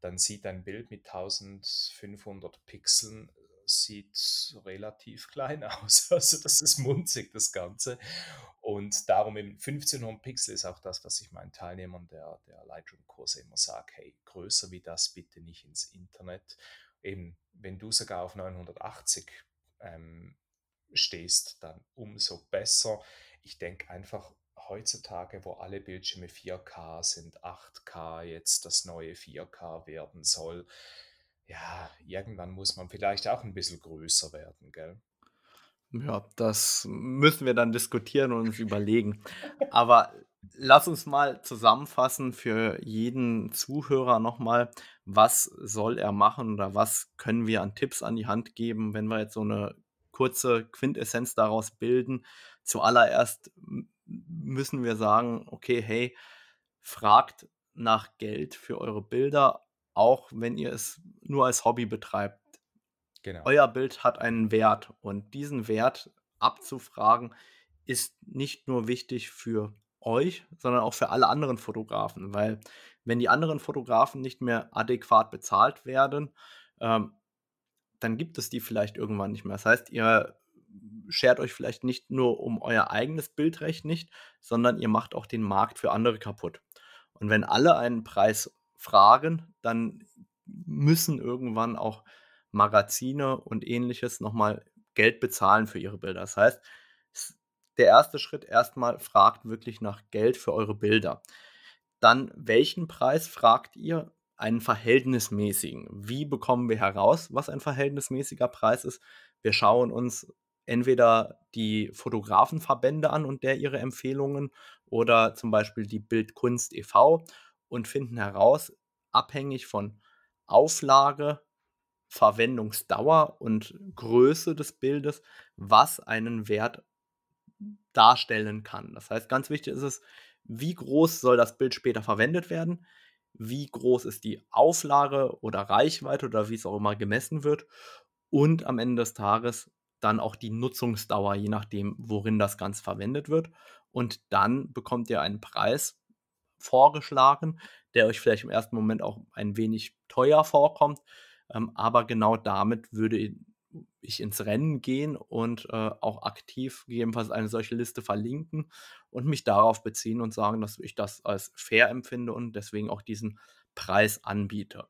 S2: dann sieht ein Bild mit 1500 Pixeln sieht relativ klein aus. Also das ist munzig, das Ganze. Und darum eben 1500 Pixel ist auch das, was ich meinen Teilnehmern der, der Lightroom-Kurse immer sage, hey, größer wie das bitte nicht ins Internet. Eben, wenn du sogar auf 980 ähm, stehst, dann umso besser. Ich denke einfach, heutzutage, wo alle Bildschirme 4K sind, 8K jetzt das neue 4K werden soll, ja, irgendwann muss man vielleicht auch ein bisschen größer werden, gell?
S1: Ja, das müssen wir dann diskutieren und uns überlegen. Aber lass uns mal zusammenfassen für jeden Zuhörer nochmal, was soll er machen oder was können wir an Tipps an die Hand geben, wenn wir jetzt so eine kurze Quintessenz daraus bilden. Zuallererst müssen wir sagen, okay, hey, fragt nach Geld für eure Bilder, auch wenn ihr es nur als Hobby betreibt. Genau. Euer Bild hat einen Wert und diesen Wert abzufragen ist nicht nur wichtig für euch, sondern auch für alle anderen Fotografen, weil wenn die anderen Fotografen nicht mehr adäquat bezahlt werden, ähm, dann gibt es die vielleicht irgendwann nicht mehr. Das heißt, ihr schert euch vielleicht nicht nur um euer eigenes Bildrecht nicht, sondern ihr macht auch den Markt für andere kaputt. Und wenn alle einen Preis fragen, dann müssen irgendwann auch Magazine und ähnliches nochmal Geld bezahlen für ihre Bilder. Das heißt, der erste Schritt erstmal fragt wirklich nach Geld für eure Bilder. Dann, welchen Preis fragt ihr? Einen verhältnismäßigen. Wie bekommen wir heraus, was ein verhältnismäßiger Preis ist? Wir schauen uns entweder die Fotografenverbände an und der ihre Empfehlungen oder zum Beispiel die Bildkunst e.V. und finden heraus, abhängig von Auflage, Verwendungsdauer und Größe des Bildes, was einen Wert darstellen kann. Das heißt, ganz wichtig ist es, wie groß soll das Bild später verwendet werden, wie groß ist die Auflage oder Reichweite oder wie es auch immer gemessen wird und am Ende des Tages dann auch die Nutzungsdauer, je nachdem, worin das Ganze verwendet wird. Und dann bekommt ihr einen Preis vorgeschlagen, der euch vielleicht im ersten Moment auch ein wenig teuer vorkommt. Ähm, aber genau damit würde ich ins Rennen gehen und äh, auch aktiv gegebenenfalls eine solche Liste verlinken und mich darauf beziehen und sagen, dass ich das als fair empfinde und deswegen auch diesen Preis anbiete.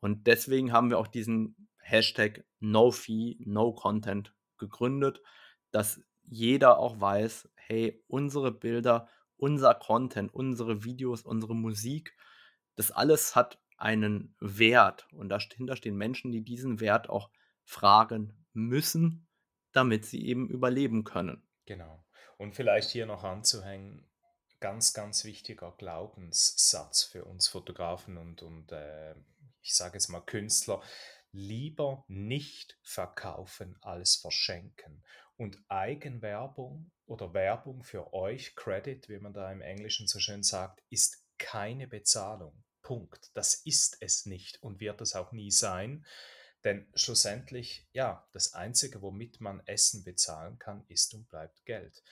S1: Und deswegen haben wir auch diesen Hashtag No Fee, No Content gegründet, dass jeder auch weiß, hey, unsere Bilder, unser Content, unsere Videos, unsere Musik, das alles hat einen Wert und dahinter stehen Menschen, die diesen Wert auch fragen müssen, damit sie eben überleben können.
S2: Genau. Und vielleicht hier noch anzuhängen, ganz, ganz wichtiger Glaubenssatz für uns Fotografen und, und äh, ich sage jetzt mal Künstler, lieber nicht verkaufen als verschenken. Und Eigenwerbung oder Werbung für euch, Credit, wie man da im Englischen so schön sagt, ist keine Bezahlung. Punkt. Das ist es nicht und wird es auch nie sein. Denn schlussendlich, ja, das Einzige, womit man Essen bezahlen kann, ist und bleibt Geld.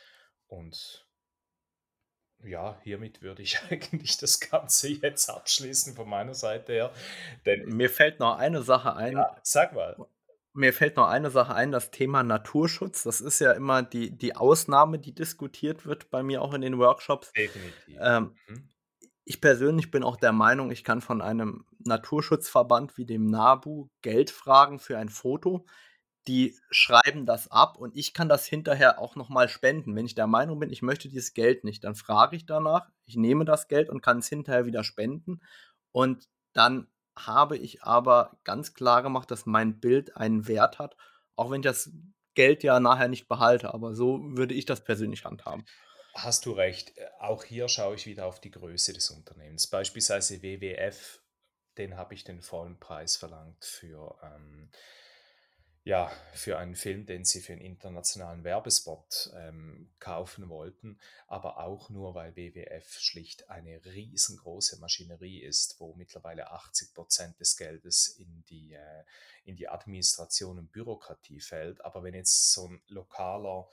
S2: Und ja, hiermit würde ich eigentlich das Ganze jetzt abschließen von meiner Seite her.
S1: Denn Mir fällt noch eine Sache ein. Ja,
S2: sag mal.
S1: Mir fällt noch eine Sache ein, das Thema Naturschutz. Das ist ja immer die, die Ausnahme, die diskutiert wird bei mir auch in den Workshops. Definitiv. Ähm, mhm. Ich persönlich bin auch der Meinung, ich kann von einem Naturschutzverband wie dem NABU Geld fragen für ein Foto die schreiben das ab und ich kann das hinterher auch nochmal spenden. Wenn ich der Meinung bin, ich möchte dieses Geld nicht, dann frage ich danach, ich nehme das Geld und kann es hinterher wieder spenden. Und dann habe ich aber ganz klar gemacht, dass mein Bild einen Wert hat, auch wenn ich das Geld ja nachher nicht behalte. Aber so würde ich das persönlich handhaben.
S2: Hast du recht. Auch hier schaue ich wieder auf die Größe des Unternehmens. Beispielsweise WWF, den habe ich den vollen Preis verlangt für. Ähm, ja, für einen Film, den sie für einen internationalen Werbespot ähm, kaufen wollten, aber auch nur, weil WWF schlicht eine riesengroße Maschinerie ist, wo mittlerweile 80 Prozent des Geldes in die, äh, in die Administration und Bürokratie fällt. Aber wenn jetzt so ein lokaler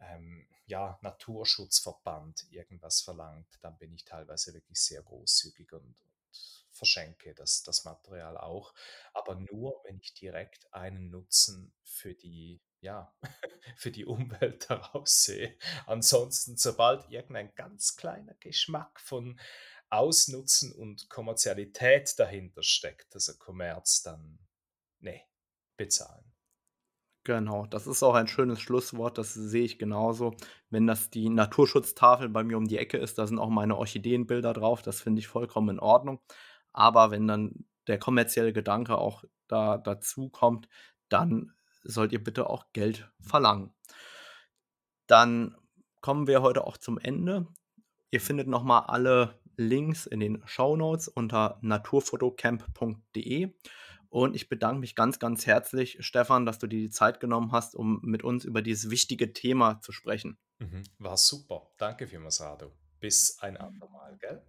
S2: ähm, ja, Naturschutzverband irgendwas verlangt, dann bin ich teilweise wirklich sehr großzügig und, verschenke das, das Material auch, aber nur, wenn ich direkt einen Nutzen für die, ja, für die Umwelt daraus sehe. Ansonsten, sobald irgendein ganz kleiner Geschmack von Ausnutzen und Kommerzialität dahinter steckt, also Kommerz, dann, nee, bezahlen.
S1: Genau, das ist auch ein schönes Schlusswort, das sehe ich genauso. Wenn das die Naturschutztafel bei mir um die Ecke ist, da sind auch meine Orchideenbilder drauf, das finde ich vollkommen in Ordnung. Aber wenn dann der kommerzielle Gedanke auch da dazu kommt, dann sollt ihr bitte auch Geld verlangen. Dann kommen wir heute auch zum Ende. Ihr findet nochmal alle Links in den Show Notes unter naturfotocamp.de. Und ich bedanke mich ganz, ganz herzlich, Stefan, dass du dir die Zeit genommen hast, um mit uns über dieses wichtige Thema zu sprechen.
S2: Mhm. War super. Danke vielmals, Rado. Bis ein andermal, gell?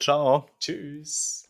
S1: Ciao.
S2: Tschüss.